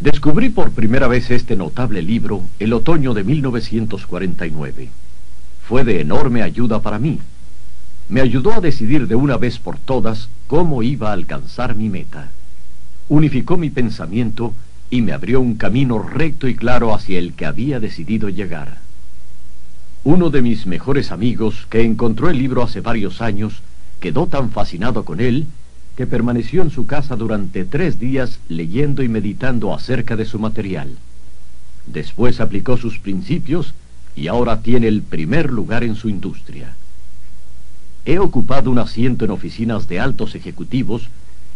Descubrí por primera vez este notable libro el otoño de 1949. Fue de enorme ayuda para mí. Me ayudó a decidir de una vez por todas cómo iba a alcanzar mi meta. Unificó mi pensamiento y me abrió un camino recto y claro hacia el que había decidido llegar. Uno de mis mejores amigos, que encontró el libro hace varios años, quedó tan fascinado con él que permaneció en su casa durante tres días leyendo y meditando acerca de su material. Después aplicó sus principios y ahora tiene el primer lugar en su industria. He ocupado un asiento en oficinas de altos ejecutivos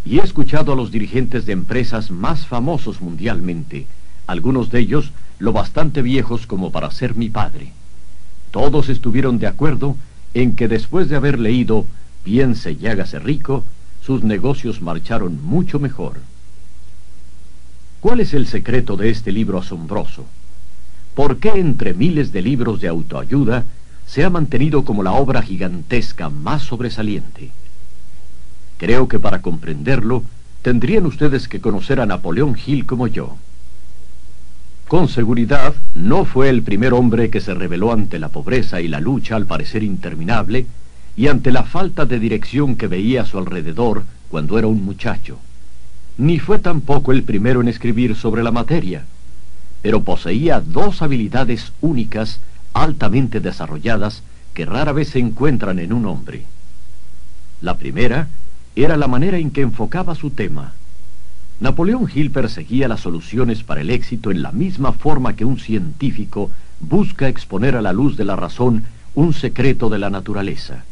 y he escuchado a los dirigentes de empresas más famosos mundialmente, algunos de ellos lo bastante viejos como para ser mi padre. Todos estuvieron de acuerdo en que después de haber leído Piense y hágase rico, sus negocios marcharon mucho mejor. ¿Cuál es el secreto de este libro asombroso? ¿Por qué entre miles de libros de autoayuda se ha mantenido como la obra gigantesca más sobresaliente? Creo que para comprenderlo tendrían ustedes que conocer a Napoleón Hill como yo. Con seguridad, no fue el primer hombre que se rebeló ante la pobreza y la lucha al parecer interminable, y ante la falta de dirección que veía a su alrededor cuando era un muchacho. Ni fue tampoco el primero en escribir sobre la materia, pero poseía dos habilidades únicas, altamente desarrolladas, que rara vez se encuentran en un hombre. La primera era la manera en que enfocaba su tema. Napoleón Hill perseguía las soluciones para el éxito en la misma forma que un científico busca exponer a la luz de la razón un secreto de la naturaleza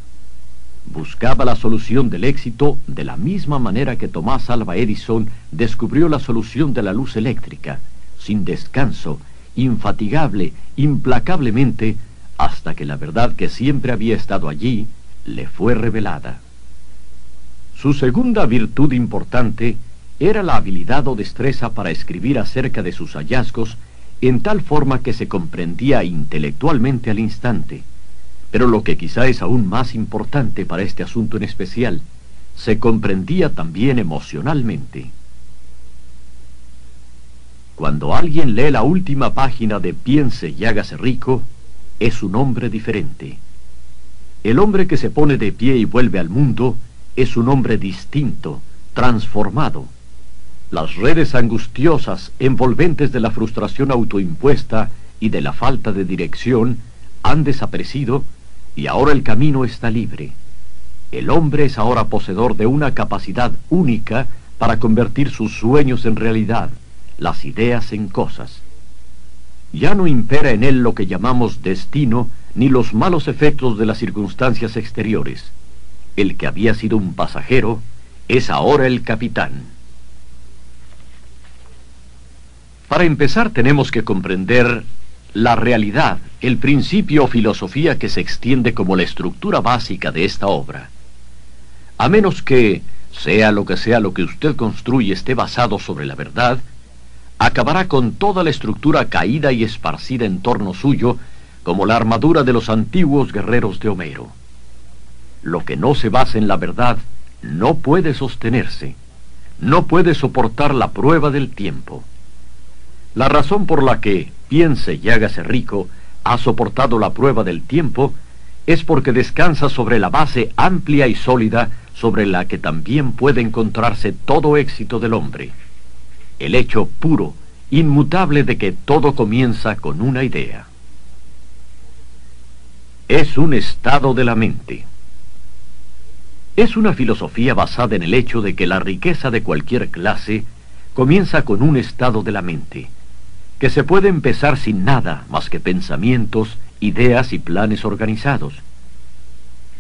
buscaba la solución del éxito de la misma manera que Tomás Alva Edison descubrió la solución de la luz eléctrica, sin descanso, infatigable, implacablemente, hasta que la verdad que siempre había estado allí le fue revelada. Su segunda virtud importante era la habilidad o destreza para escribir acerca de sus hallazgos en tal forma que se comprendía intelectualmente al instante pero lo que quizá es aún más importante para este asunto en especial, se comprendía también emocionalmente. Cuando alguien lee la última página de Piense y hágase rico, es un hombre diferente. El hombre que se pone de pie y vuelve al mundo es un hombre distinto, transformado. Las redes angustiosas, envolventes de la frustración autoimpuesta y de la falta de dirección han desaparecido y ahora el camino está libre. El hombre es ahora poseedor de una capacidad única para convertir sus sueños en realidad, las ideas en cosas. Ya no impera en él lo que llamamos destino ni los malos efectos de las circunstancias exteriores. El que había sido un pasajero es ahora el capitán. Para empezar tenemos que comprender la realidad, el principio o filosofía que se extiende como la estructura básica de esta obra. A menos que, sea lo que sea lo que usted construye esté basado sobre la verdad, acabará con toda la estructura caída y esparcida en torno suyo, como la armadura de los antiguos guerreros de Homero. Lo que no se basa en la verdad no puede sostenerse, no puede soportar la prueba del tiempo. La razón por la que piense y hágase rico ha soportado la prueba del tiempo es porque descansa sobre la base amplia y sólida sobre la que también puede encontrarse todo éxito del hombre. El hecho puro, inmutable de que todo comienza con una idea. Es un estado de la mente. Es una filosofía basada en el hecho de que la riqueza de cualquier clase comienza con un estado de la mente que se puede empezar sin nada más que pensamientos, ideas y planes organizados.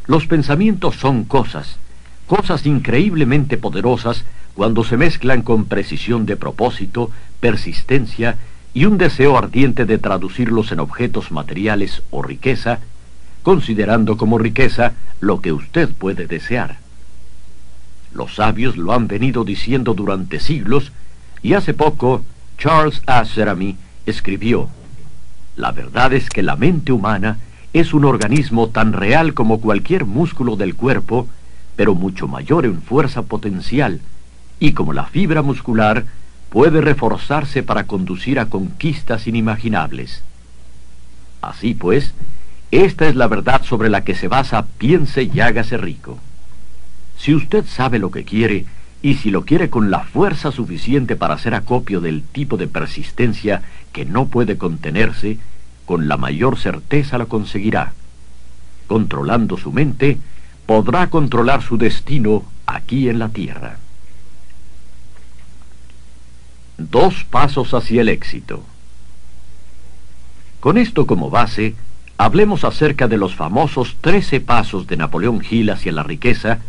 Los pensamientos son cosas, cosas increíblemente poderosas cuando se mezclan con precisión de propósito, persistencia y un deseo ardiente de traducirlos en objetos materiales o riqueza, considerando como riqueza lo que usted puede desear. Los sabios lo han venido diciendo durante siglos y hace poco Charles A. escribió, La verdad es que la mente humana es un organismo tan real como cualquier músculo del cuerpo, pero mucho mayor en fuerza potencial, y como la fibra muscular, puede reforzarse para conducir a conquistas inimaginables. Así pues, esta es la verdad sobre la que se basa Piense y hágase rico. Si usted sabe lo que quiere, y si lo quiere con la fuerza suficiente para hacer acopio del tipo de persistencia que no puede contenerse, con la mayor certeza lo conseguirá. Controlando su mente, podrá controlar su destino aquí en la tierra. Dos pasos hacia el éxito. Con esto como base, hablemos acerca de los famosos trece pasos de Napoleón Hill hacia la riqueza,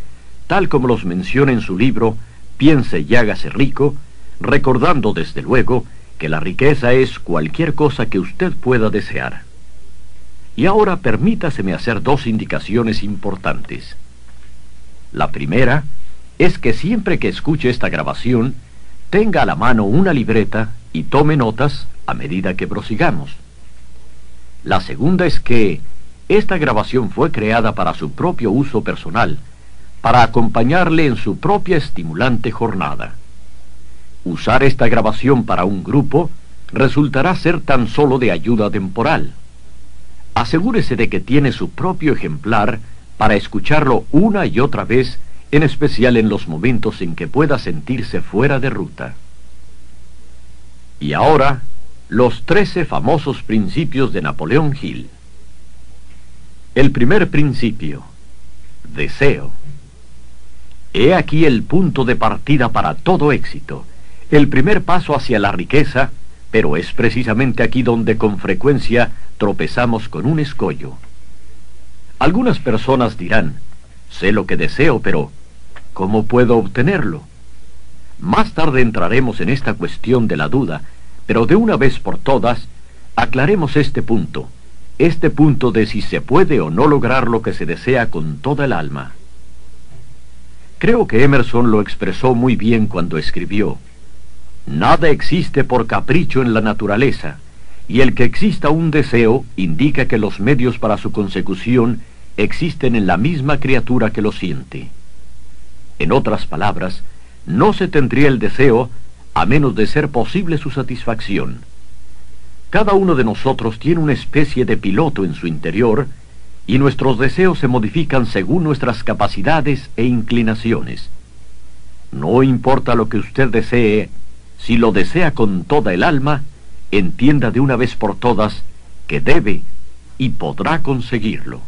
tal como los menciona en su libro Piense y hágase rico, recordando desde luego que la riqueza es cualquier cosa que usted pueda desear. Y ahora permítaseme hacer dos indicaciones importantes. La primera es que siempre que escuche esta grabación, tenga a la mano una libreta y tome notas a medida que prosigamos. La segunda es que esta grabación fue creada para su propio uso personal, para acompañarle en su propia estimulante jornada. Usar esta grabación para un grupo resultará ser tan solo de ayuda temporal. Asegúrese de que tiene su propio ejemplar para escucharlo una y otra vez en especial en los momentos en que pueda sentirse fuera de ruta. Y ahora, los trece famosos principios de Napoleón Hill. El primer principio, deseo. He aquí el punto de partida para todo éxito, el primer paso hacia la riqueza, pero es precisamente aquí donde con frecuencia tropezamos con un escollo. Algunas personas dirán, sé lo que deseo, pero ¿Cómo puedo obtenerlo? Más tarde entraremos en esta cuestión de la duda, pero de una vez por todas, aclaremos este punto, este punto de si se puede o no lograr lo que se desea con toda el alma. Creo que Emerson lo expresó muy bien cuando escribió, Nada existe por capricho en la naturaleza, y el que exista un deseo indica que los medios para su consecución existen en la misma criatura que lo siente. En otras palabras, no se tendría el deseo a menos de ser posible su satisfacción. Cada uno de nosotros tiene una especie de piloto en su interior y nuestros deseos se modifican según nuestras capacidades e inclinaciones. No importa lo que usted desee, si lo desea con toda el alma, entienda de una vez por todas que debe y podrá conseguirlo.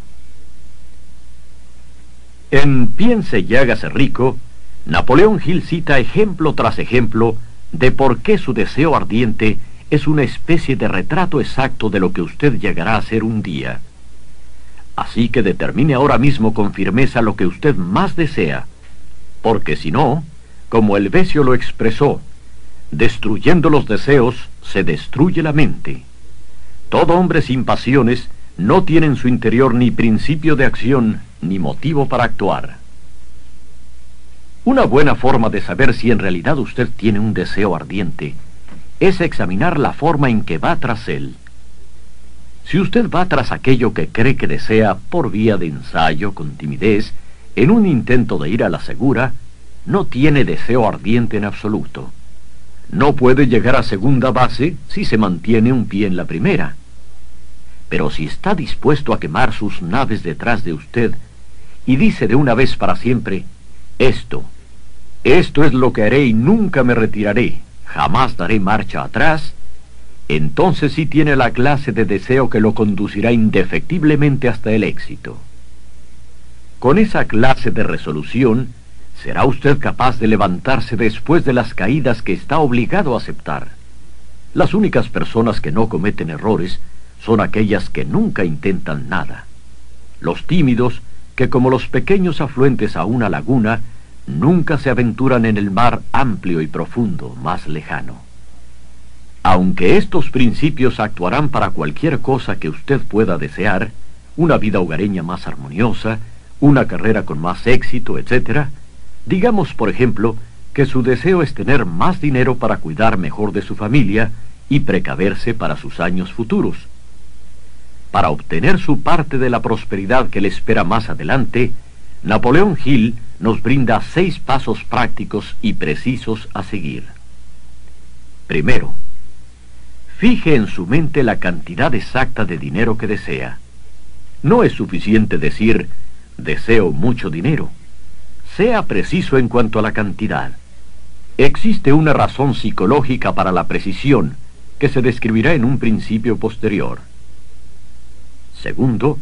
En Piense y hágase rico, Napoleón Hill cita ejemplo tras ejemplo de por qué su deseo ardiente es una especie de retrato exacto de lo que usted llegará a ser un día. Así que determine ahora mismo con firmeza lo que usted más desea, porque si no, como el Besio lo expresó, destruyendo los deseos se destruye la mente. Todo hombre sin pasiones no tiene en su interior ni principio de acción ni motivo para actuar. Una buena forma de saber si en realidad usted tiene un deseo ardiente es examinar la forma en que va tras él. Si usted va tras aquello que cree que desea por vía de ensayo, con timidez, en un intento de ir a la segura, no tiene deseo ardiente en absoluto. No puede llegar a segunda base si se mantiene un pie en la primera. Pero si está dispuesto a quemar sus naves detrás de usted y dice de una vez para siempre, esto, esto es lo que haré y nunca me retiraré, jamás daré marcha atrás, entonces sí tiene la clase de deseo que lo conducirá indefectiblemente hasta el éxito. Con esa clase de resolución, será usted capaz de levantarse después de las caídas que está obligado a aceptar. Las únicas personas que no cometen errores son aquellas que nunca intentan nada. Los tímidos que como los pequeños afluentes a una laguna, nunca se aventuran en el mar amplio y profundo, más lejano. Aunque estos principios actuarán para cualquier cosa que usted pueda desear, una vida hogareña más armoniosa, una carrera con más éxito, etc., digamos, por ejemplo, que su deseo es tener más dinero para cuidar mejor de su familia y precaverse para sus años futuros. Para obtener su parte de la prosperidad que le espera más adelante, Napoleón Hill nos brinda seis pasos prácticos y precisos a seguir. Primero, fije en su mente la cantidad exacta de dinero que desea. No es suficiente decir, deseo mucho dinero. Sea preciso en cuanto a la cantidad. Existe una razón psicológica para la precisión que se describirá en un principio posterior. Segundo,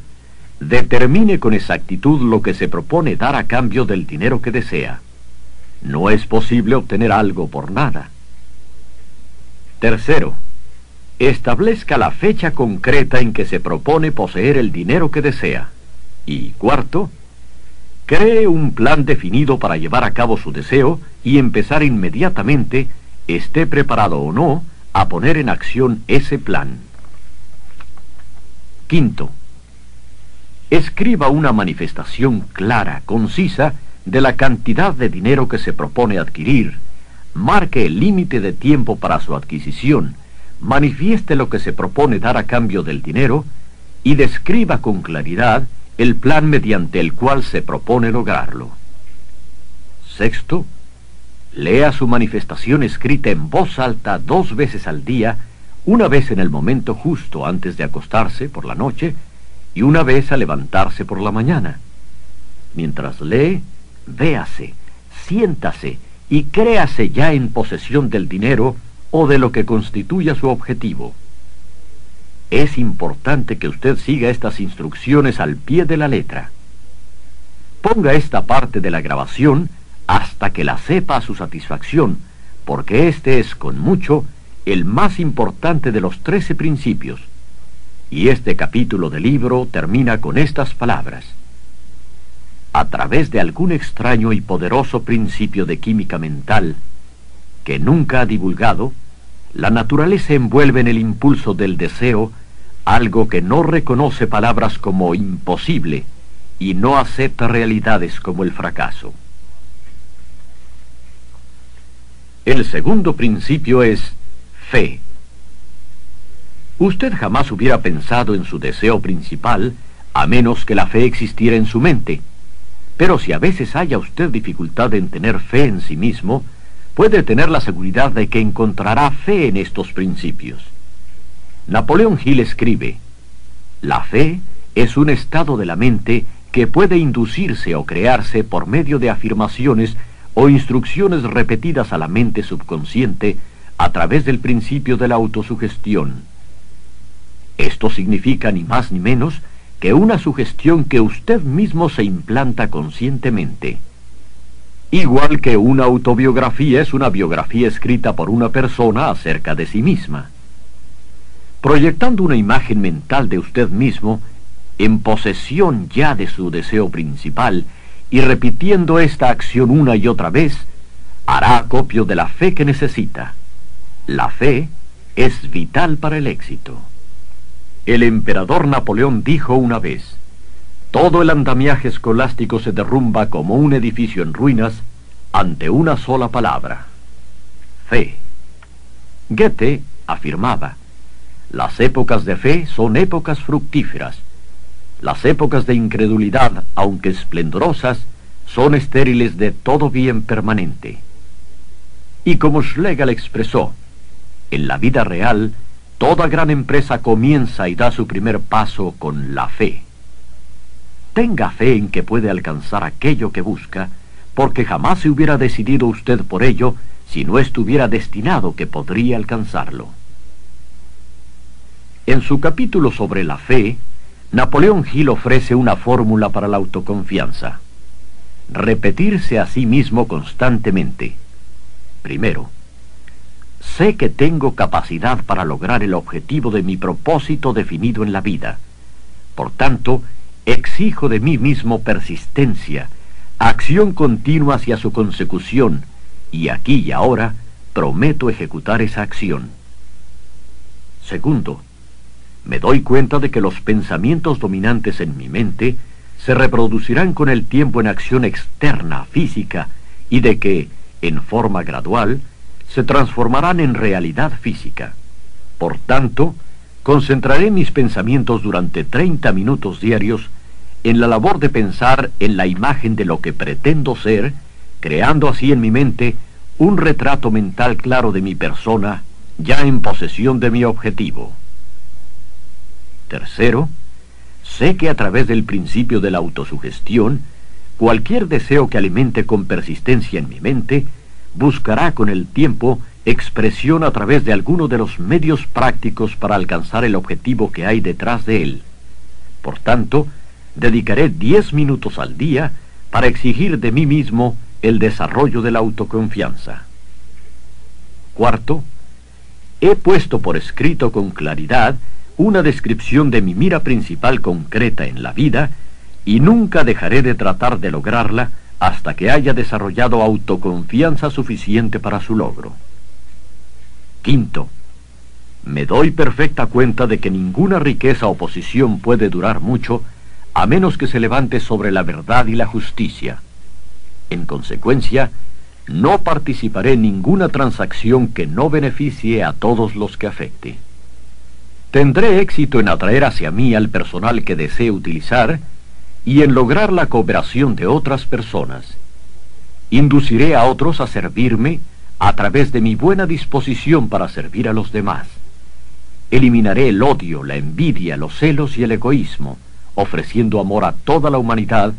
determine con exactitud lo que se propone dar a cambio del dinero que desea. No es posible obtener algo por nada. Tercero, establezca la fecha concreta en que se propone poseer el dinero que desea. Y cuarto, cree un plan definido para llevar a cabo su deseo y empezar inmediatamente, esté preparado o no, a poner en acción ese plan. Quinto, escriba una manifestación clara, concisa, de la cantidad de dinero que se propone adquirir, marque el límite de tiempo para su adquisición, manifieste lo que se propone dar a cambio del dinero y describa con claridad el plan mediante el cual se propone lograrlo. Sexto, lea su manifestación escrita en voz alta dos veces al día, una vez en el momento justo antes de acostarse por la noche y una vez al levantarse por la mañana. Mientras lee, véase, siéntase y créase ya en posesión del dinero o de lo que constituya su objetivo. Es importante que usted siga estas instrucciones al pie de la letra. Ponga esta parte de la grabación hasta que la sepa a su satisfacción, porque este es con mucho el más importante de los trece principios. Y este capítulo del libro termina con estas palabras. A través de algún extraño y poderoso principio de química mental que nunca ha divulgado, la naturaleza envuelve en el impulso del deseo algo que no reconoce palabras como imposible y no acepta realidades como el fracaso. El segundo principio es fe. Usted jamás hubiera pensado en su deseo principal a menos que la fe existiera en su mente. Pero si a veces haya usted dificultad en tener fe en sí mismo, puede tener la seguridad de que encontrará fe en estos principios. Napoleón Hill escribe, La fe es un estado de la mente que puede inducirse o crearse por medio de afirmaciones o instrucciones repetidas a la mente subconsciente a través del principio de la autosugestión. Esto significa ni más ni menos que una sugestión que usted mismo se implanta conscientemente. Igual que una autobiografía es una biografía escrita por una persona acerca de sí misma. Proyectando una imagen mental de usted mismo, en posesión ya de su deseo principal, y repitiendo esta acción una y otra vez, hará acopio de la fe que necesita. La fe es vital para el éxito. El emperador Napoleón dijo una vez, todo el andamiaje escolástico se derrumba como un edificio en ruinas ante una sola palabra, fe. Goethe afirmaba, las épocas de fe son épocas fructíferas. Las épocas de incredulidad, aunque esplendorosas, son estériles de todo bien permanente. Y como Schlegel expresó, en la vida real, toda gran empresa comienza y da su primer paso con la fe. Tenga fe en que puede alcanzar aquello que busca, porque jamás se hubiera decidido usted por ello si no estuviera destinado que podría alcanzarlo. En su capítulo sobre la fe, Napoleón Gil ofrece una fórmula para la autoconfianza. Repetirse a sí mismo constantemente. Primero, sé que tengo capacidad para lograr el objetivo de mi propósito definido en la vida. Por tanto, Exijo de mí mismo persistencia, acción continua hacia su consecución, y aquí y ahora prometo ejecutar esa acción. Segundo, me doy cuenta de que los pensamientos dominantes en mi mente se reproducirán con el tiempo en acción externa, física, y de que, en forma gradual, se transformarán en realidad física. Por tanto, Concentraré mis pensamientos durante 30 minutos diarios en la labor de pensar en la imagen de lo que pretendo ser, creando así en mi mente un retrato mental claro de mi persona ya en posesión de mi objetivo. Tercero, sé que a través del principio de la autosugestión, cualquier deseo que alimente con persistencia en mi mente, buscará con el tiempo expresión a través de alguno de los medios prácticos para alcanzar el objetivo que hay detrás de él. Por tanto, dedicaré diez minutos al día para exigir de mí mismo el desarrollo de la autoconfianza. Cuarto, he puesto por escrito con claridad una descripción de mi mira principal concreta en la vida y nunca dejaré de tratar de lograrla hasta que haya desarrollado autoconfianza suficiente para su logro. Quinto, me doy perfecta cuenta de que ninguna riqueza o posición puede durar mucho a menos que se levante sobre la verdad y la justicia. En consecuencia, no participaré en ninguna transacción que no beneficie a todos los que afecte. Tendré éxito en atraer hacia mí al personal que desee utilizar y en lograr la cooperación de otras personas. Induciré a otros a servirme a través de mi buena disposición para servir a los demás. Eliminaré el odio, la envidia, los celos y el egoísmo, ofreciendo amor a toda la humanidad,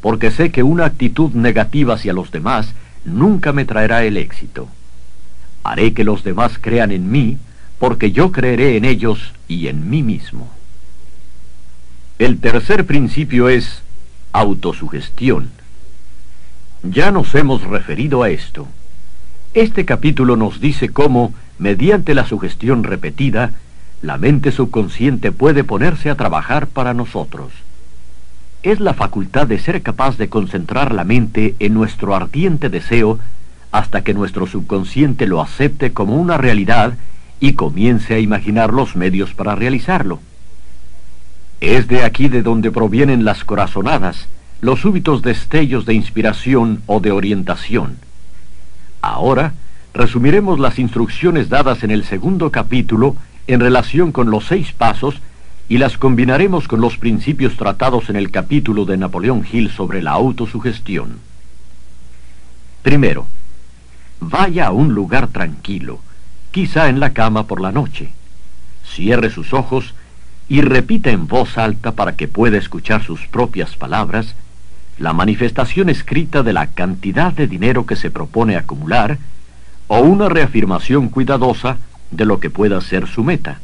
porque sé que una actitud negativa hacia los demás nunca me traerá el éxito. Haré que los demás crean en mí, porque yo creeré en ellos y en mí mismo. El tercer principio es autosugestión. Ya nos hemos referido a esto. Este capítulo nos dice cómo, mediante la sugestión repetida, la mente subconsciente puede ponerse a trabajar para nosotros es la facultad de ser capaz de concentrar la mente en nuestro ardiente deseo hasta que nuestro subconsciente lo acepte como una realidad y comience a imaginar los medios para realizarlo. Es de aquí de donde provienen las corazonadas, los súbitos destellos de inspiración o de orientación. Ahora, resumiremos las instrucciones dadas en el segundo capítulo en relación con los seis pasos y las combinaremos con los principios tratados en el capítulo de Napoleón Hill sobre la autosugestión. Primero, vaya a un lugar tranquilo, quizá en la cama por la noche. Cierre sus ojos y repita en voz alta para que pueda escuchar sus propias palabras la manifestación escrita de la cantidad de dinero que se propone acumular o una reafirmación cuidadosa de lo que pueda ser su meta.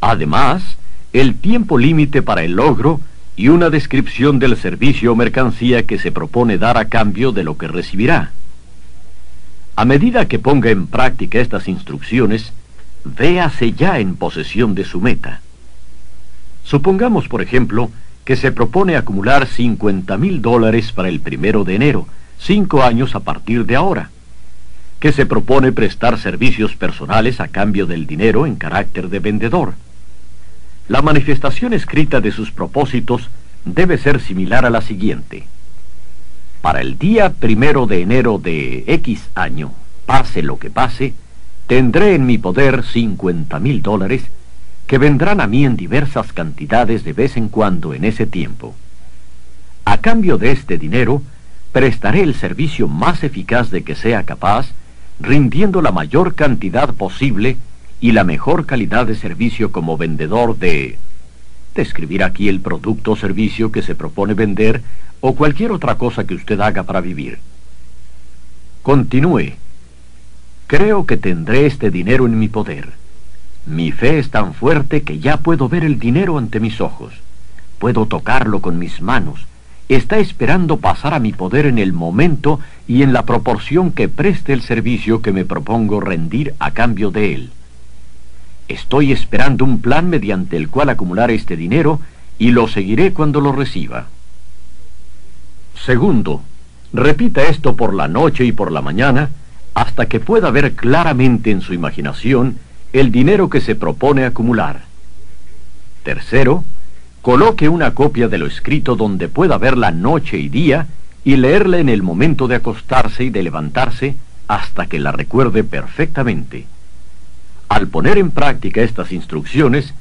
Además, el tiempo límite para el logro y una descripción del servicio o mercancía que se propone dar a cambio de lo que recibirá. A medida que ponga en práctica estas instrucciones, véase ya en posesión de su meta. Supongamos, por ejemplo, que se propone acumular 50 mil dólares para el primero de enero, cinco años a partir de ahora, que se propone prestar servicios personales a cambio del dinero en carácter de vendedor, la manifestación escrita de sus propósitos debe ser similar a la siguiente. Para el día primero de enero de X año, pase lo que pase, tendré en mi poder 50 mil dólares que vendrán a mí en diversas cantidades de vez en cuando en ese tiempo. A cambio de este dinero, prestaré el servicio más eficaz de que sea capaz, rindiendo la mayor cantidad posible y la mejor calidad de servicio como vendedor de... describir aquí el producto o servicio que se propone vender o cualquier otra cosa que usted haga para vivir. Continúe. Creo que tendré este dinero en mi poder. Mi fe es tan fuerte que ya puedo ver el dinero ante mis ojos. Puedo tocarlo con mis manos. Está esperando pasar a mi poder en el momento y en la proporción que preste el servicio que me propongo rendir a cambio de él. Estoy esperando un plan mediante el cual acumular este dinero y lo seguiré cuando lo reciba. Segundo, repita esto por la noche y por la mañana hasta que pueda ver claramente en su imaginación el dinero que se propone acumular. Tercero, coloque una copia de lo escrito donde pueda verla noche y día y leerla en el momento de acostarse y de levantarse hasta que la recuerde perfectamente. Al poner en práctica estas instrucciones,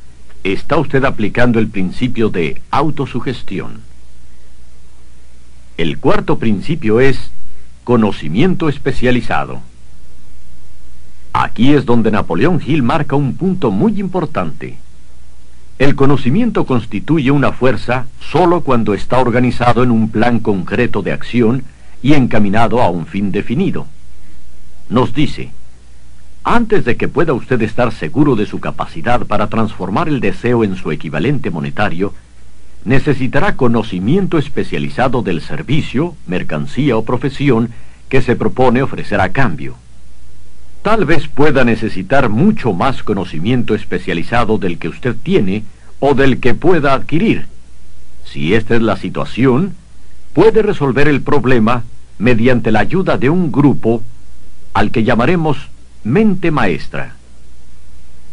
está usted aplicando el principio de autosugestión. El cuarto principio es conocimiento especializado. Aquí es donde Napoleón Hill marca un punto muy importante. El conocimiento constituye una fuerza solo cuando está organizado en un plan concreto de acción y encaminado a un fin definido. Nos dice, antes de que pueda usted estar seguro de su capacidad para transformar el deseo en su equivalente monetario, necesitará conocimiento especializado del servicio, mercancía o profesión que se propone ofrecer a cambio. Tal vez pueda necesitar mucho más conocimiento especializado del que usted tiene o del que pueda adquirir. Si esta es la situación, puede resolver el problema mediante la ayuda de un grupo al que llamaremos mente maestra.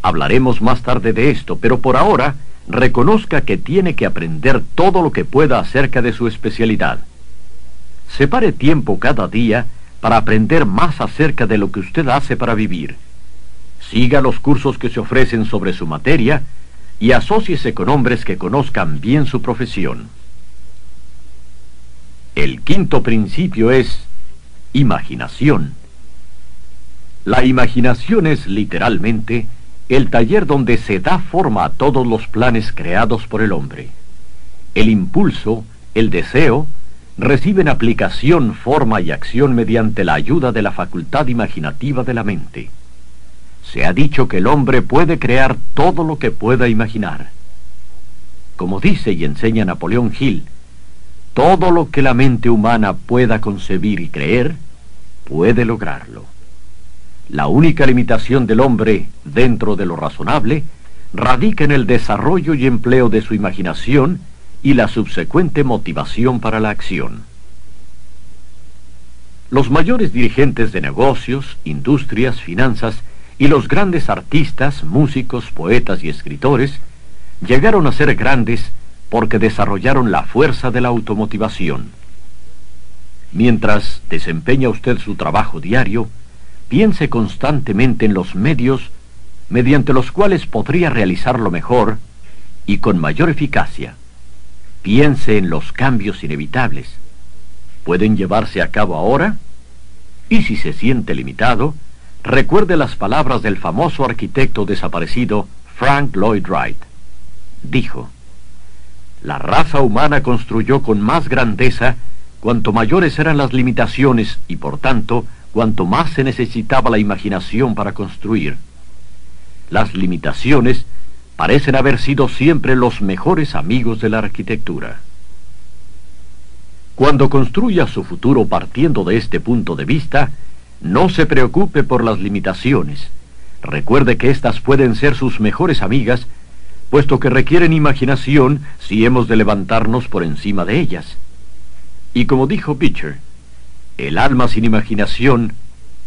Hablaremos más tarde de esto, pero por ahora reconozca que tiene que aprender todo lo que pueda acerca de su especialidad. Separe tiempo cada día para aprender más acerca de lo que usted hace para vivir. Siga los cursos que se ofrecen sobre su materia y asóciese con hombres que conozcan bien su profesión. El quinto principio es imaginación. La imaginación es literalmente el taller donde se da forma a todos los planes creados por el hombre. El impulso, el deseo, reciben aplicación, forma y acción mediante la ayuda de la facultad imaginativa de la mente. Se ha dicho que el hombre puede crear todo lo que pueda imaginar. Como dice y enseña Napoleón Hill, todo lo que la mente humana pueda concebir y creer, puede lograrlo. La única limitación del hombre, dentro de lo razonable, radica en el desarrollo y empleo de su imaginación y la subsecuente motivación para la acción. Los mayores dirigentes de negocios, industrias, finanzas y los grandes artistas, músicos, poetas y escritores llegaron a ser grandes porque desarrollaron la fuerza de la automotivación. Mientras desempeña usted su trabajo diario, piense constantemente en los medios mediante los cuales podría realizarlo mejor y con mayor eficacia. Piense en los cambios inevitables. ¿Pueden llevarse a cabo ahora? Y si se siente limitado, recuerde las palabras del famoso arquitecto desaparecido Frank Lloyd Wright. Dijo, la raza humana construyó con más grandeza cuanto mayores eran las limitaciones y por tanto cuanto más se necesitaba la imaginación para construir. Las limitaciones parecen haber sido siempre los mejores amigos de la arquitectura. Cuando construya su futuro partiendo de este punto de vista, no se preocupe por las limitaciones. Recuerde que éstas pueden ser sus mejores amigas, puesto que requieren imaginación si hemos de levantarnos por encima de ellas. Y como dijo Beecher, el alma sin imaginación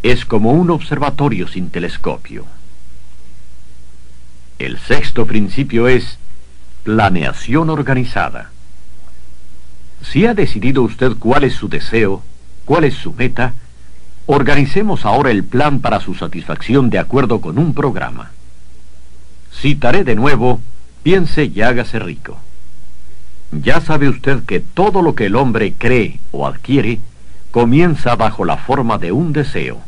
es como un observatorio sin telescopio. El sexto principio es planeación organizada. Si ha decidido usted cuál es su deseo, cuál es su meta, organicemos ahora el plan para su satisfacción de acuerdo con un programa. Citaré de nuevo, piense y hágase rico. Ya sabe usted que todo lo que el hombre cree o adquiere comienza bajo la forma de un deseo.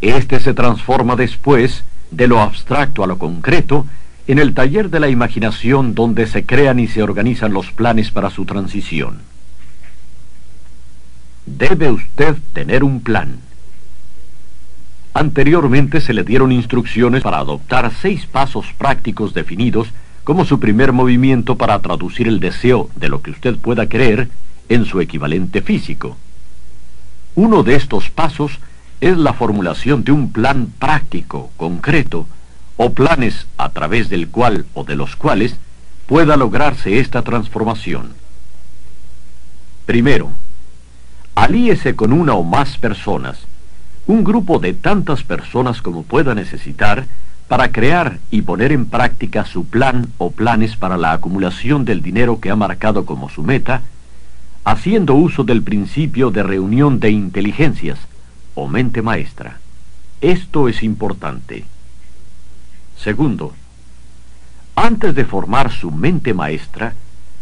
Este se transforma después de lo abstracto a lo concreto, en el taller de la imaginación donde se crean y se organizan los planes para su transición. Debe usted tener un plan. Anteriormente se le dieron instrucciones para adoptar seis pasos prácticos definidos como su primer movimiento para traducir el deseo de lo que usted pueda creer en su equivalente físico. Uno de estos pasos es la formulación de un plan práctico, concreto, o planes a través del cual o de los cuales pueda lograrse esta transformación. Primero, alíese con una o más personas, un grupo de tantas personas como pueda necesitar para crear y poner en práctica su plan o planes para la acumulación del dinero que ha marcado como su meta, haciendo uso del principio de reunión de inteligencias, o mente maestra. Esto es importante. Segundo, antes de formar su mente maestra,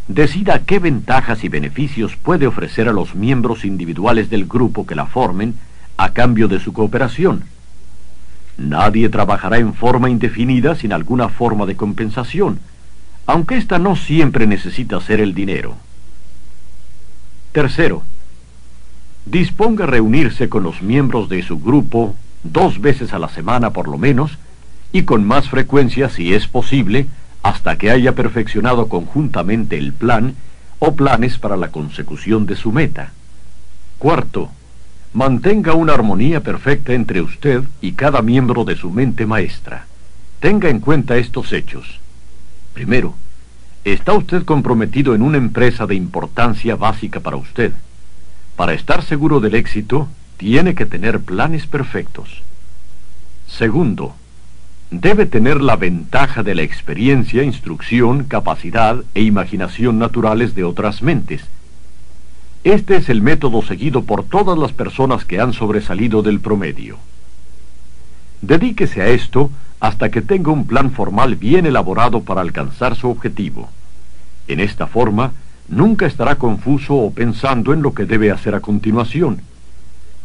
decida qué ventajas y beneficios puede ofrecer a los miembros individuales del grupo que la formen a cambio de su cooperación. Nadie trabajará en forma indefinida sin alguna forma de compensación, aunque ésta no siempre necesita ser el dinero. Tercero, disponga a reunirse con los miembros de su grupo dos veces a la semana por lo menos, y con más frecuencia si es posible, hasta que haya perfeccionado conjuntamente el plan o planes para la consecución de su meta. Cuarto, mantenga una armonía perfecta entre usted y cada miembro de su mente maestra. Tenga en cuenta estos hechos. Primero, está usted comprometido en una empresa de importancia básica para usted. Para estar seguro del éxito, tiene que tener planes perfectos. Segundo, debe tener la ventaja de la experiencia, instrucción, capacidad e imaginación naturales de otras mentes. Este es el método seguido por todas las personas que han sobresalido del promedio. Dedíquese a esto hasta que tenga un plan formal bien elaborado para alcanzar su objetivo. En esta forma, nunca estará confuso o pensando en lo que debe hacer a continuación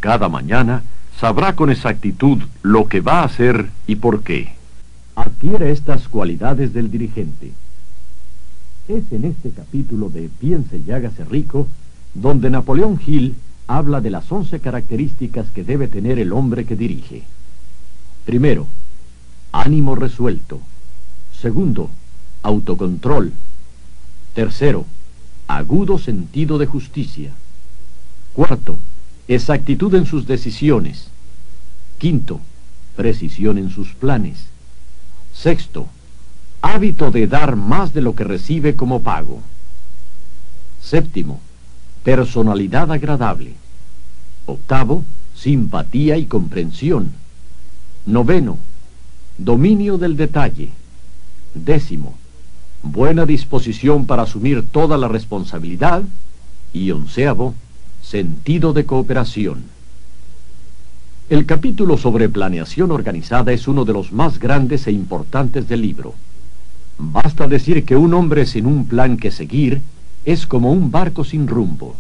cada mañana sabrá con exactitud lo que va a hacer y por qué. Adquiere estas cualidades del dirigente. Es en este capítulo de Piense y hágase rico donde Napoleón Hill habla de las once características que debe tener el hombre que dirige. Primero, ánimo resuelto. Segundo, autocontrol. Tercero, agudo sentido de justicia. Cuarto, exactitud en sus decisiones. Quinto, precisión en sus planes. Sexto, hábito de dar más de lo que recibe como pago. Séptimo, personalidad agradable. Octavo, simpatía y comprensión. Noveno, dominio del detalle. Décimo, buena disposición para asumir toda la responsabilidad. Y onceavo, Sentido de cooperación. El capítulo sobre planeación organizada es uno de los más grandes e importantes del libro. Basta decir que un hombre sin un plan que seguir es como un barco sin rumbo.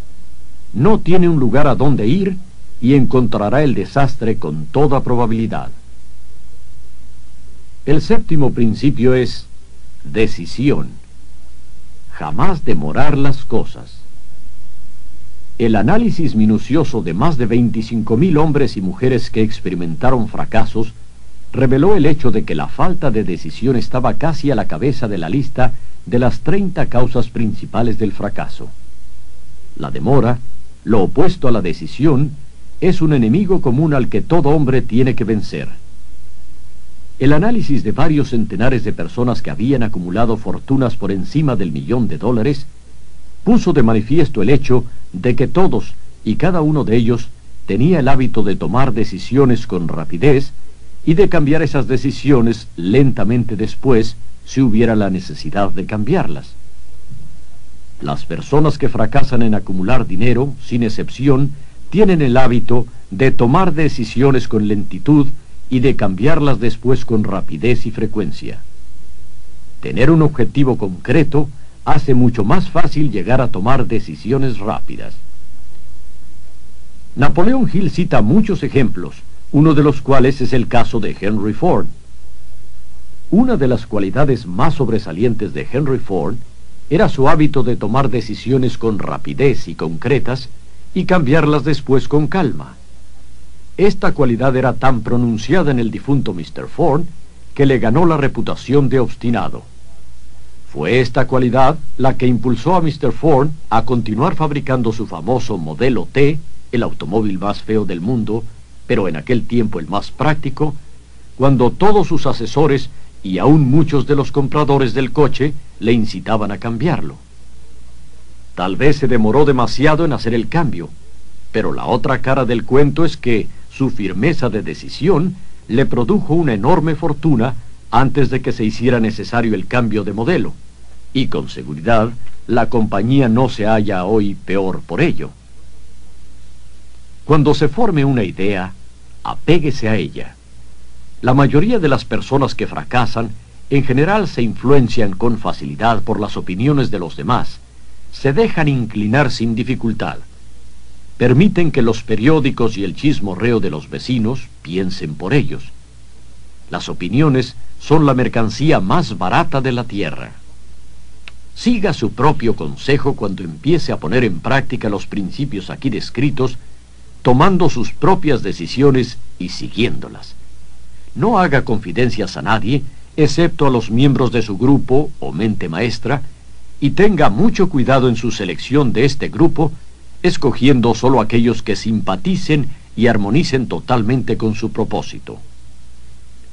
No tiene un lugar a donde ir y encontrará el desastre con toda probabilidad. El séptimo principio es decisión. Jamás demorar las cosas. El análisis minucioso de más de 25.000 hombres y mujeres que experimentaron fracasos reveló el hecho de que la falta de decisión estaba casi a la cabeza de la lista de las 30 causas principales del fracaso. La demora, lo opuesto a la decisión, es un enemigo común al que todo hombre tiene que vencer. El análisis de varios centenares de personas que habían acumulado fortunas por encima del millón de dólares puso de manifiesto el hecho de que todos y cada uno de ellos tenía el hábito de tomar decisiones con rapidez y de cambiar esas decisiones lentamente después si hubiera la necesidad de cambiarlas. Las personas que fracasan en acumular dinero, sin excepción, tienen el hábito de tomar decisiones con lentitud y de cambiarlas después con rapidez y frecuencia. Tener un objetivo concreto hace mucho más fácil llegar a tomar decisiones rápidas. Napoleón Hill cita muchos ejemplos, uno de los cuales es el caso de Henry Ford. Una de las cualidades más sobresalientes de Henry Ford era su hábito de tomar decisiones con rapidez y concretas y cambiarlas después con calma. Esta cualidad era tan pronunciada en el difunto Mr. Ford que le ganó la reputación de obstinado. Fue esta cualidad la que impulsó a Mr. Ford a continuar fabricando su famoso modelo T, el automóvil más feo del mundo, pero en aquel tiempo el más práctico, cuando todos sus asesores y aún muchos de los compradores del coche le incitaban a cambiarlo. Tal vez se demoró demasiado en hacer el cambio, pero la otra cara del cuento es que su firmeza de decisión le produjo una enorme fortuna antes de que se hiciera necesario el cambio de modelo, y con seguridad la compañía no se halla hoy peor por ello. Cuando se forme una idea, apéguese a ella. La mayoría de las personas que fracasan en general se influencian con facilidad por las opiniones de los demás, se dejan inclinar sin dificultad, permiten que los periódicos y el chismorreo de los vecinos piensen por ellos, Las opiniones son la mercancía más barata de la tierra. Siga su propio consejo cuando empiece a poner en práctica los principios aquí descritos, tomando sus propias decisiones y siguiéndolas. No haga confidencias a nadie, excepto a los miembros de su grupo o mente maestra, y tenga mucho cuidado en su selección de este grupo, escogiendo solo aquellos que simpaticen y armonicen totalmente con su propósito.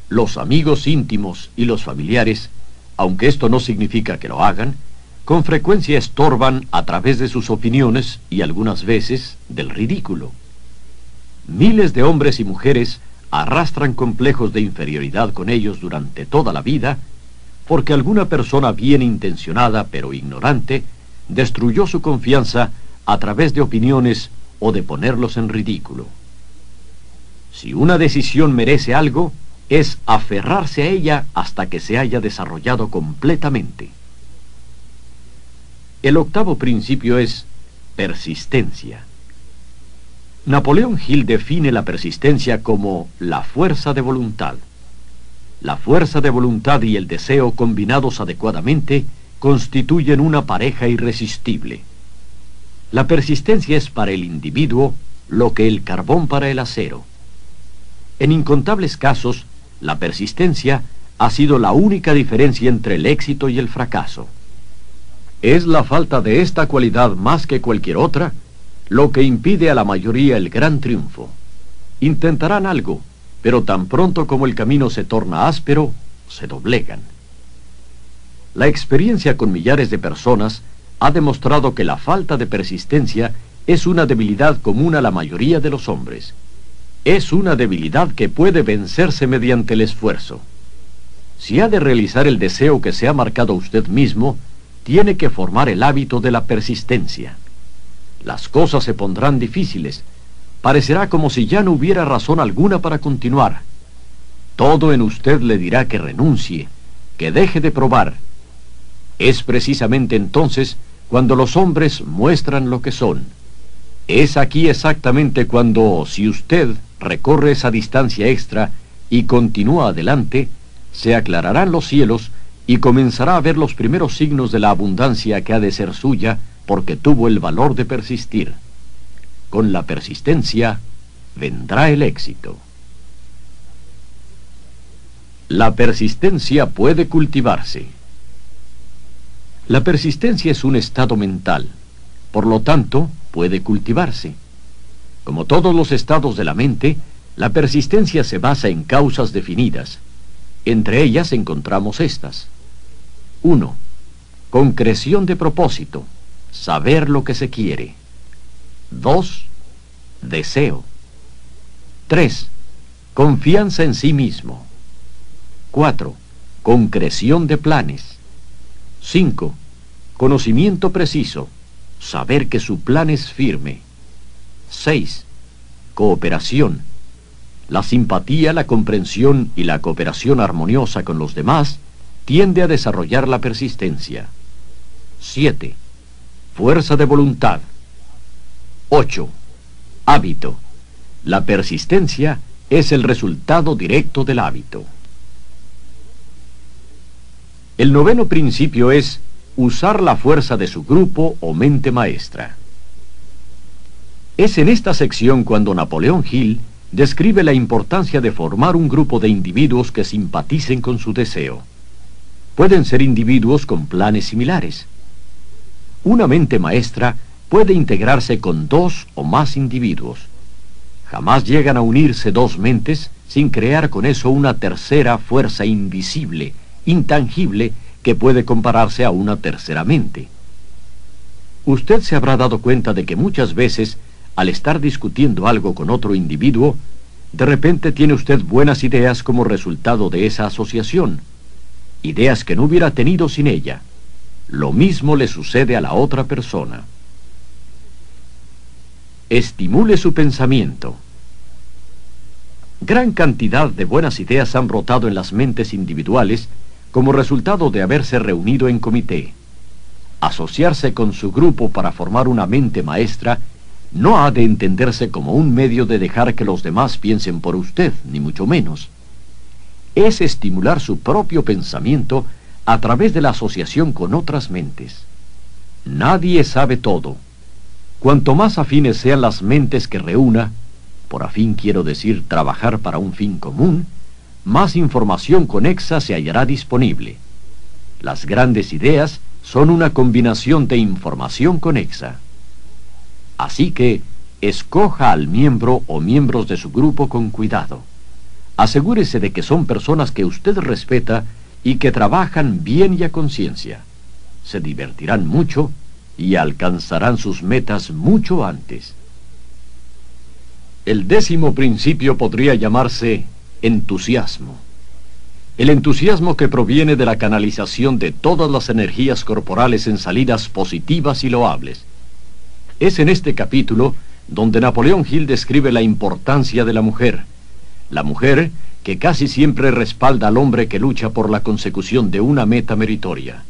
Los amigos íntimos y los familiares, aunque esto no significa que lo hagan, con frecuencia estorban a través de sus opiniones y algunas veces del ridículo. Miles de hombres y mujeres arrastran complejos de inferioridad con ellos durante toda la vida porque alguna persona bien intencionada pero ignorante destruyó su confianza a través de opiniones o de ponerlos en ridículo. Si una decisión merece algo, es aferrarse a ella hasta que se haya desarrollado completamente. El octavo principio es persistencia. Napoleón Hill define la persistencia como la fuerza de voluntad. La fuerza de voluntad y el deseo combinados adecuadamente constituyen una pareja irresistible. La persistencia es para el individuo lo que el carbón para el acero. En incontables casos, la persistencia ha sido la única diferencia entre el éxito y el fracaso. Es la falta de esta cualidad más que cualquier otra lo que impide a la mayoría el gran triunfo. Intentarán algo, pero tan pronto como el camino se torna áspero, se doblegan. La experiencia con millares de personas ha demostrado que la falta de persistencia es una debilidad común a la mayoría de los hombres. Es una debilidad que puede vencerse mediante el esfuerzo. Si ha de realizar el deseo que se ha marcado usted mismo, tiene que formar el hábito de la persistencia. Las cosas se pondrán difíciles. Parecerá como si ya no hubiera razón alguna para continuar. Todo en usted le dirá que renuncie, que deje de probar. Es precisamente entonces cuando los hombres muestran lo que son. Es aquí exactamente cuando, si usted recorre esa distancia extra y continúa adelante, se aclararán los cielos y comenzará a ver los primeros signos de la abundancia que ha de ser suya porque tuvo el valor de persistir. Con la persistencia vendrá el éxito. La persistencia puede cultivarse. La persistencia es un estado mental, por lo tanto puede cultivarse. Como todos los estados de la mente, la persistencia se basa en causas definidas. Entre ellas encontramos estas. 1. Concreción de propósito saber lo que se quiere. 2. Deseo. 3. Confianza en sí mismo. 4. Concreción de planes. 5. Conocimiento preciso. Saber que su plan es firme. 6. Cooperación. La simpatía, la comprensión y la cooperación armoniosa con los demás tiende a desarrollar la persistencia. 7 fuerza de voluntad. 8. Hábito. La persistencia es el resultado directo del hábito. El noveno principio es usar la fuerza de su grupo o mente maestra. Es en esta sección cuando Napoleón Hill describe la importancia de formar un grupo de individuos que simpaticen con su deseo. Pueden ser individuos con planes similares una mente maestra puede integrarse con dos o más individuos. Jamás llegan a unirse dos mentes sin crear con eso una tercera fuerza invisible, intangible, que puede compararse a una tercera mente. Usted se habrá dado cuenta de que muchas veces, al estar discutiendo algo con otro individuo, de repente tiene usted buenas ideas como resultado de esa asociación, ideas que no hubiera tenido sin ella. Lo mismo le sucede a la otra persona. Estimule su pensamiento. Gran cantidad de buenas ideas han brotado en las mentes individuales como resultado de haberse reunido en comité. Asociarse con su grupo para formar una mente maestra no ha de entenderse como un medio de dejar que los demás piensen por usted, ni mucho menos. es estimular su propio pensamiento a través de la asociación con otras mentes. Nadie sabe todo. Cuanto más afines sean las mentes que reúna, por afín quiero decir trabajar para un fin común, más información conexa se hallará disponible. Las grandes ideas son una combinación de información conexa. Así que, escoja al miembro o miembros de su grupo con cuidado. Asegúrese de que son personas que usted respeta y que trabajan bien y a conciencia. Se divertirán mucho y alcanzarán sus metas mucho antes. El décimo principio podría llamarse entusiasmo. El entusiasmo que proviene de la canalización de todas las energías corporales en salidas positivas y loables. Es en este capítulo donde Napoleón Hill describe la importancia de la mujer. La mujer que casi siempre respalda al hombre que lucha por la consecución de una meta meritoria.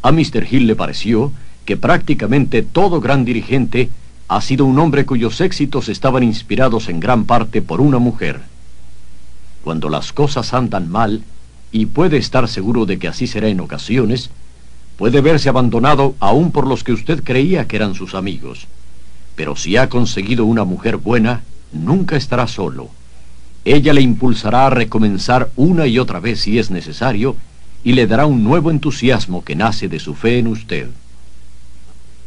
A Mr. Hill le pareció que prácticamente todo gran dirigente ha sido un hombre cuyos éxitos estaban inspirados en gran parte por una mujer. Cuando las cosas andan mal, y puede estar seguro de que así será en ocasiones, puede verse abandonado aún por los que usted creía que eran sus amigos. Pero si ha conseguido una mujer buena, nunca estará solo. Ella le impulsará a recomenzar una y otra vez si es necesario, y le dará un nuevo entusiasmo que nace de su fe en usted.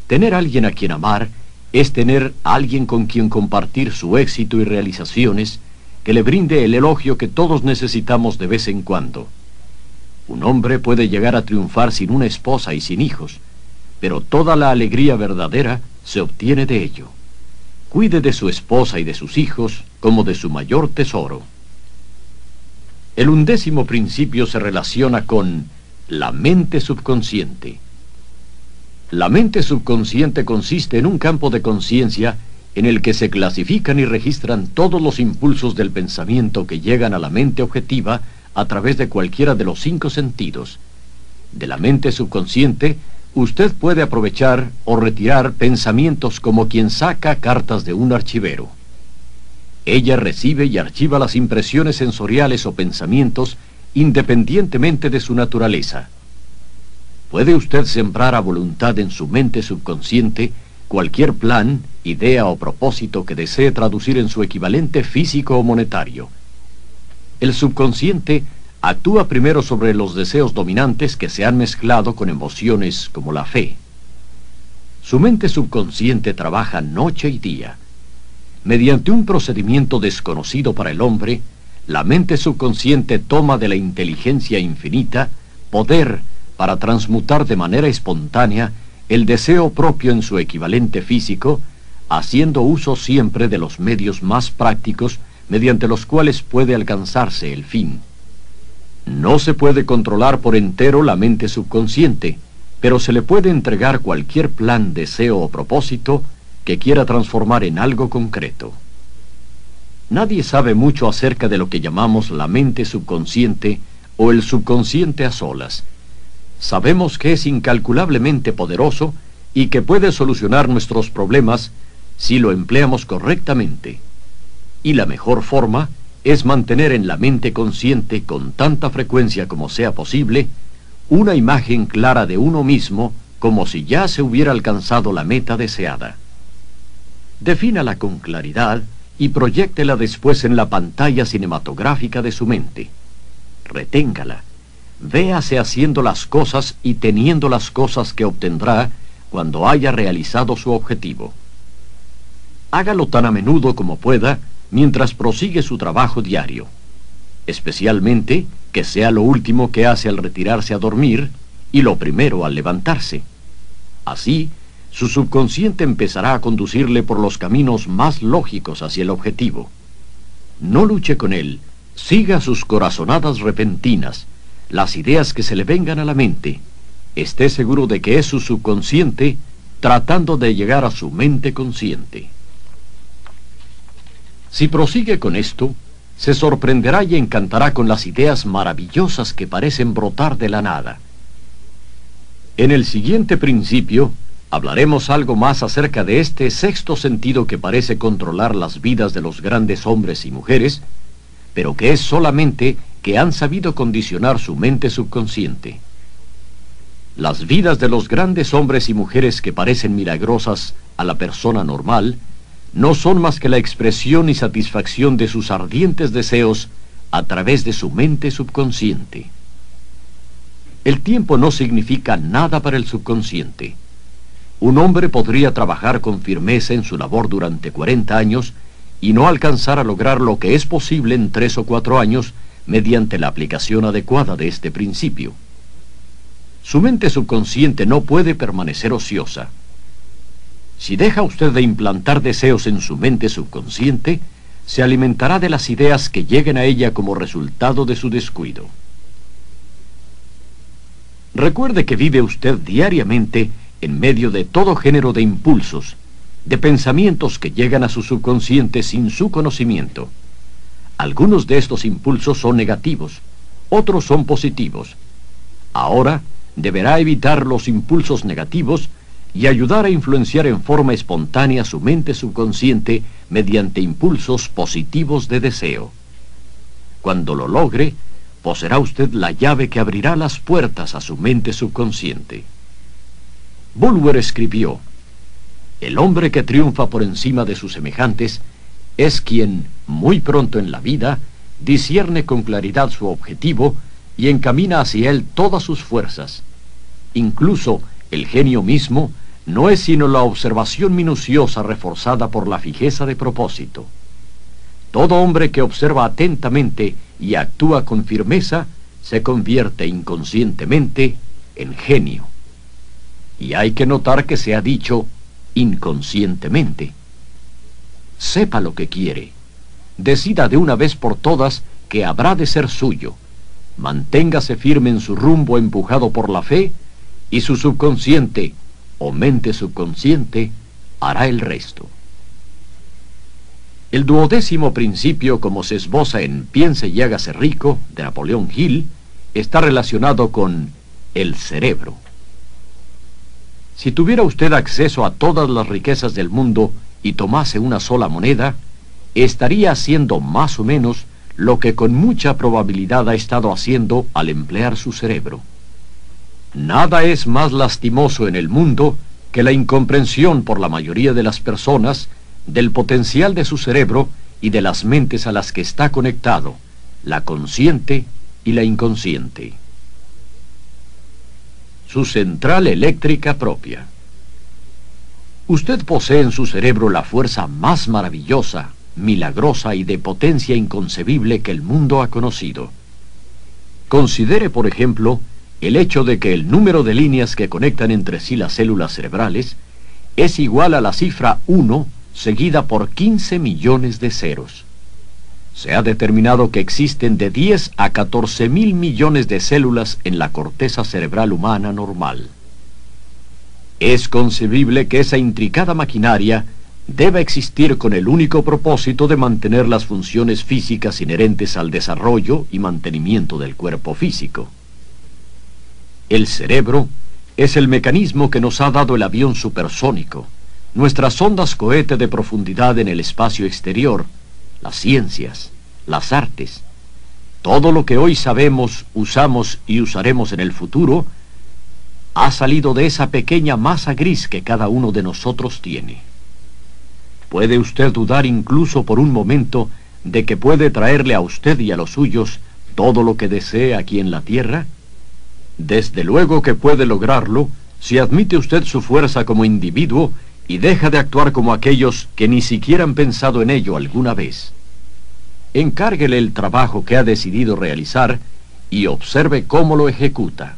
Tener alguien a quien amar es tener alguien con quien compartir su éxito y realizaciones, que le brinde el elogio que todos necesitamos de vez en cuando. Un hombre puede llegar a triunfar sin una esposa y sin hijos, pero toda la alegría verdadera se obtiene de ello. Cuide de su esposa y de sus hijos como de su mayor tesoro. El undécimo principio se relaciona con la mente subconsciente. La mente subconsciente consiste en un campo de conciencia en el que se clasifican y registran todos los impulsos del pensamiento que llegan a la mente objetiva a través de cualquiera de los cinco sentidos. De la mente subconsciente, usted puede aprovechar o retirar pensamientos como quien saca cartas de un archivero. Ella recibe y archiva las impresiones sensoriales o pensamientos independientemente de su naturaleza. Puede usted sembrar a voluntad en su mente subconsciente cualquier plan, idea o propósito que desee traducir en su equivalente físico o monetario. El subconsciente actúa primero sobre los deseos dominantes que se han mezclado con emociones como la fe. Su mente subconsciente trabaja noche y día. Mediante un procedimiento desconocido para el hombre, la mente subconsciente toma de la inteligencia infinita poder para transmutar de manera espontánea el deseo propio en su equivalente físico, haciendo uso siempre de los medios más prácticos mediante los cuales puede alcanzarse el fin. No se puede controlar por entero la mente subconsciente, pero se le puede entregar cualquier plan, deseo o propósito que quiera transformar en algo concreto. Nadie sabe mucho acerca de lo que llamamos la mente subconsciente o el subconsciente a solas, Sabemos que es incalculablemente poderoso y que puede solucionar nuestros problemas si lo empleamos correctamente. Y la mejor forma es mantener en la mente consciente con tanta frecuencia como sea posible una imagen clara de uno mismo como si ya se hubiera alcanzado la meta deseada. Defínala con claridad y proyéctela después en la pantalla cinematográfica de su mente. Reténgala véase haciendo las cosas y teniendo las cosas que obtendrá cuando haya realizado su objetivo. Hágalo tan a menudo como pueda mientras prosigue su trabajo diario, especialmente que sea lo último que hace al retirarse a dormir y lo primero al levantarse. Así, su subconsciente empezará a conducirle por los caminos más lógicos hacia el objetivo. No luche con él, siga sus corazonadas repentinas, las ideas que se le vengan a la mente, esté seguro de que es su subconsciente tratando de llegar a su mente consciente. Si prosigue con esto, se sorprenderá y encantará con las ideas maravillosas que parecen brotar de la nada. En el siguiente principio, hablaremos algo más acerca de este sexto sentido que parece controlar las vidas de los grandes hombres y mujeres, pero que es solamente que han sabido condicionar su mente subconsciente. Las vidas de los grandes hombres y mujeres que parecen milagrosas a la persona normal no son más que la expresión y satisfacción de sus ardientes deseos a través de su mente subconsciente. El tiempo no significa nada para el subconsciente. Un hombre podría trabajar con firmeza en su labor durante 40 años y no alcanzar a lograr lo que es posible en tres o cuatro años mediante la aplicación adecuada de este principio. Su mente subconsciente no puede permanecer ociosa. Si deja usted de implantar deseos en su mente subconsciente, se alimentará de las ideas que lleguen a ella como resultado de su descuido. Recuerde que vive usted diariamente en medio de todo género de impulsos, de pensamientos que llegan a su subconsciente sin su conocimiento. Algunos de estos impulsos son negativos, otros son positivos. Ahora deberá evitar los impulsos negativos y ayudar a influenciar en forma espontánea su mente subconsciente mediante impulsos positivos de deseo. Cuando lo logre, poseerá usted la llave que abrirá las puertas a su mente subconsciente. Bulwer escribió, El hombre que triunfa por encima de sus semejantes es quien, muy pronto en la vida, discierne con claridad su objetivo y encamina hacia él todas sus fuerzas. Incluso el genio mismo no es sino la observación minuciosa reforzada por la fijeza de propósito. Todo hombre que observa atentamente y actúa con firmeza se convierte inconscientemente en genio. Y hay que notar que se ha dicho inconscientemente. Sepa lo que quiere. Decida de una vez por todas que habrá de ser suyo. Manténgase firme en su rumbo empujado por la fe y su subconsciente o mente subconsciente hará el resto. El duodécimo principio, como se esboza en Piense y hágase rico, de Napoleón Hill, está relacionado con el cerebro. Si tuviera usted acceso a todas las riquezas del mundo y tomase una sola moneda, estaría haciendo más o menos lo que con mucha probabilidad ha estado haciendo al emplear su cerebro. Nada es más lastimoso en el mundo que la incomprensión por la mayoría de las personas del potencial de su cerebro y de las mentes a las que está conectado, la consciente y la inconsciente su central eléctrica propia. Usted posee en su cerebro la fuerza más maravillosa, milagrosa y de potencia inconcebible que el mundo ha conocido. Considere, por ejemplo, el hecho de que el número de líneas que conectan entre sí las células cerebrales es igual a la cifra 1 seguida por 15 millones de ceros se ha determinado que existen de 10 a 14 mil millones de células en la corteza cerebral humana normal. Es concebible que esa intricada maquinaria deba existir con el único propósito de mantener las funciones físicas inherentes al desarrollo y mantenimiento del cuerpo físico. El cerebro es el mecanismo que nos ha dado el avión supersónico, nuestras ondas cohete de profundidad en el espacio exterior, las ciencias, las artes, todo lo que hoy sabemos, usamos y usaremos en el futuro, ha salido de esa pequeña masa gris que cada uno de nosotros tiene. ¿Puede usted dudar incluso por un momento de que puede traerle a usted y a los suyos todo lo que desee aquí en la tierra? Desde luego que puede lograrlo si admite usted su fuerza como individuo y deja de actuar como aquellos que ni siquiera han pensado en ello alguna vez. Encárguele el trabajo que ha decidido realizar y observe cómo lo ejecuta.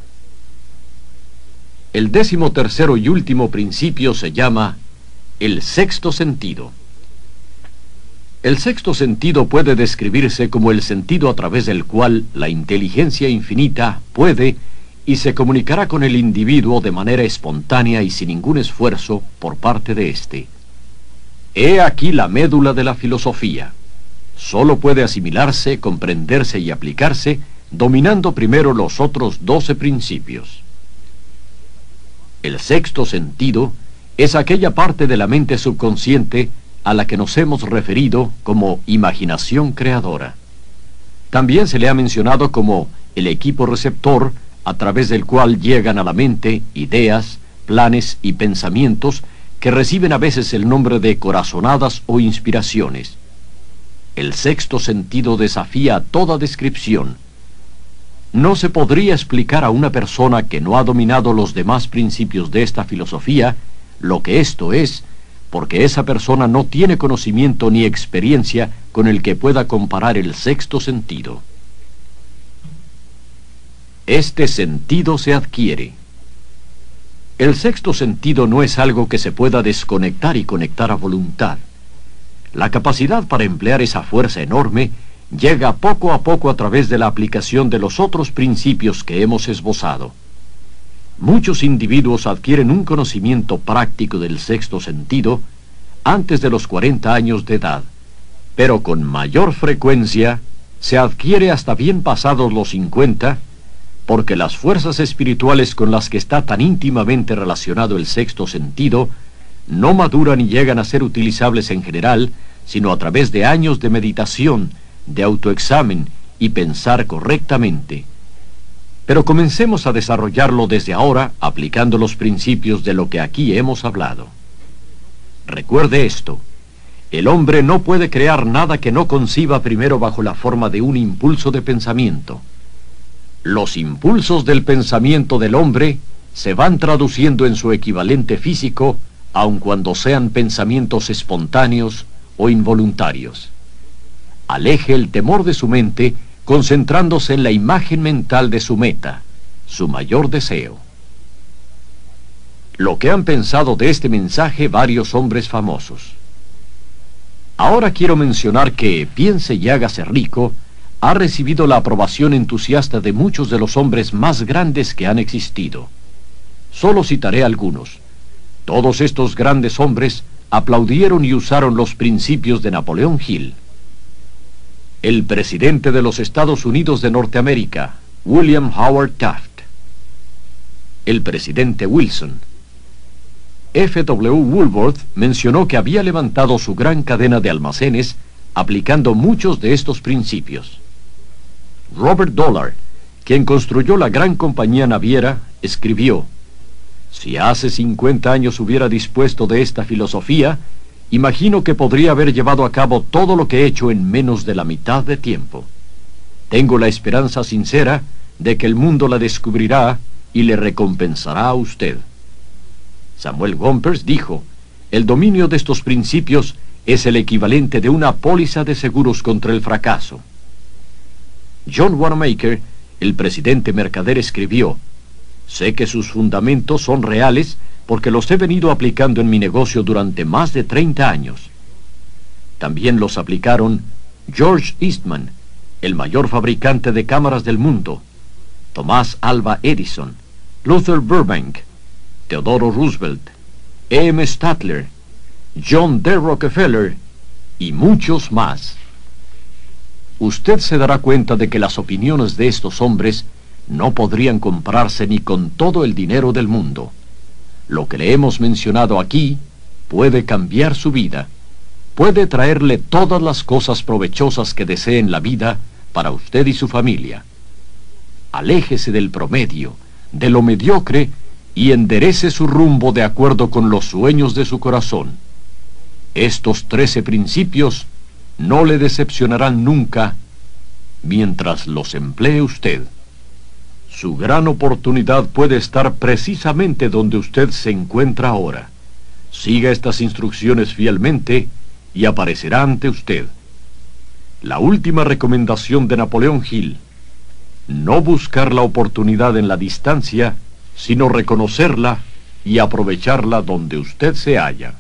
El décimo tercero y último principio se llama el sexto sentido. El sexto sentido puede describirse como el sentido a través del cual la inteligencia infinita puede y se comunicará con el individuo de manera espontánea y sin ningún esfuerzo por parte de éste. He aquí la médula de la filosofía. Solo puede asimilarse, comprenderse y aplicarse dominando primero los otros doce principios. El sexto sentido es aquella parte de la mente subconsciente a la que nos hemos referido como imaginación creadora. También se le ha mencionado como el equipo receptor a través del cual llegan a la mente ideas, planes y pensamientos que reciben a veces el nombre de corazonadas o inspiraciones. El sexto sentido desafía toda descripción. No se podría explicar a una persona que no ha dominado los demás principios de esta filosofía lo que esto es, porque esa persona no tiene conocimiento ni experiencia con el que pueda comparar el sexto sentido. Este sentido se adquiere. El sexto sentido no es algo que se pueda desconectar y conectar a voluntad. La capacidad para emplear esa fuerza enorme llega poco a poco a través de la aplicación de los otros principios que hemos esbozado. Muchos individuos adquieren un conocimiento práctico del sexto sentido antes de los 40 años de edad, pero con mayor frecuencia se adquiere hasta bien pasados los 50 porque las fuerzas espirituales con las que está tan íntimamente relacionado el sexto sentido no maduran y llegan a ser utilizables en general, sino a través de años de meditación, de autoexamen y pensar correctamente. Pero comencemos a desarrollarlo desde ahora aplicando los principios de lo que aquí hemos hablado. Recuerde esto, el hombre no puede crear nada que no conciba primero bajo la forma de un impulso de pensamiento. Los impulsos del pensamiento del hombre se van traduciendo en su equivalente físico aun cuando sean pensamientos espontáneos o involuntarios. Aleje el temor de su mente concentrándose en la imagen mental de su meta, su mayor deseo. Lo que han pensado de este mensaje varios hombres famosos. Ahora quiero mencionar que Piense y hágase rico ha recibido la aprobación entusiasta de muchos de los hombres más grandes que han existido. Solo citaré algunos. Todos estos grandes hombres aplaudieron y usaron los principios de Napoleón Hill. El presidente de los Estados Unidos de Norteamérica, William Howard Taft. El presidente Wilson. F. W. Woolworth mencionó que había levantado su gran cadena de almacenes aplicando muchos de estos principios. Robert Dollar, quien construyó la gran compañía naviera, escribió, si hace 50 años hubiera dispuesto de esta filosofía, imagino que podría haber llevado a cabo todo lo que he hecho en menos de la mitad de tiempo. Tengo la esperanza sincera de que el mundo la descubrirá y le recompensará a usted. Samuel Gompers dijo, el dominio de estos principios es el equivalente de una póliza de seguros contra el fracaso. John Wanamaker, el presidente mercader, escribió, Sé que sus fundamentos son reales porque los he venido aplicando en mi negocio durante más de 30 años. También los aplicaron George Eastman, el mayor fabricante de cámaras del mundo, Tomás Alba Edison, Luther Burbank, Teodoro Roosevelt, E. M. Statler, John D. Rockefeller y muchos más. Usted se dará cuenta de que las opiniones de estos hombres no podrían comprarse ni con todo el dinero del mundo. Lo que le hemos mencionado aquí puede cambiar su vida, puede traerle todas las cosas provechosas que desee en la vida para usted y su familia. Aléjese del promedio, de lo mediocre, y enderece su rumbo de acuerdo con los sueños de su corazón. Estos trece principios no le decepcionarán nunca mientras los emplee usted. Su gran oportunidad puede estar precisamente donde usted se encuentra ahora. Siga estas instrucciones fielmente y aparecerá ante usted. La última recomendación de Napoleón Hill. No buscar la oportunidad en la distancia, sino reconocerla y aprovecharla donde usted se halla.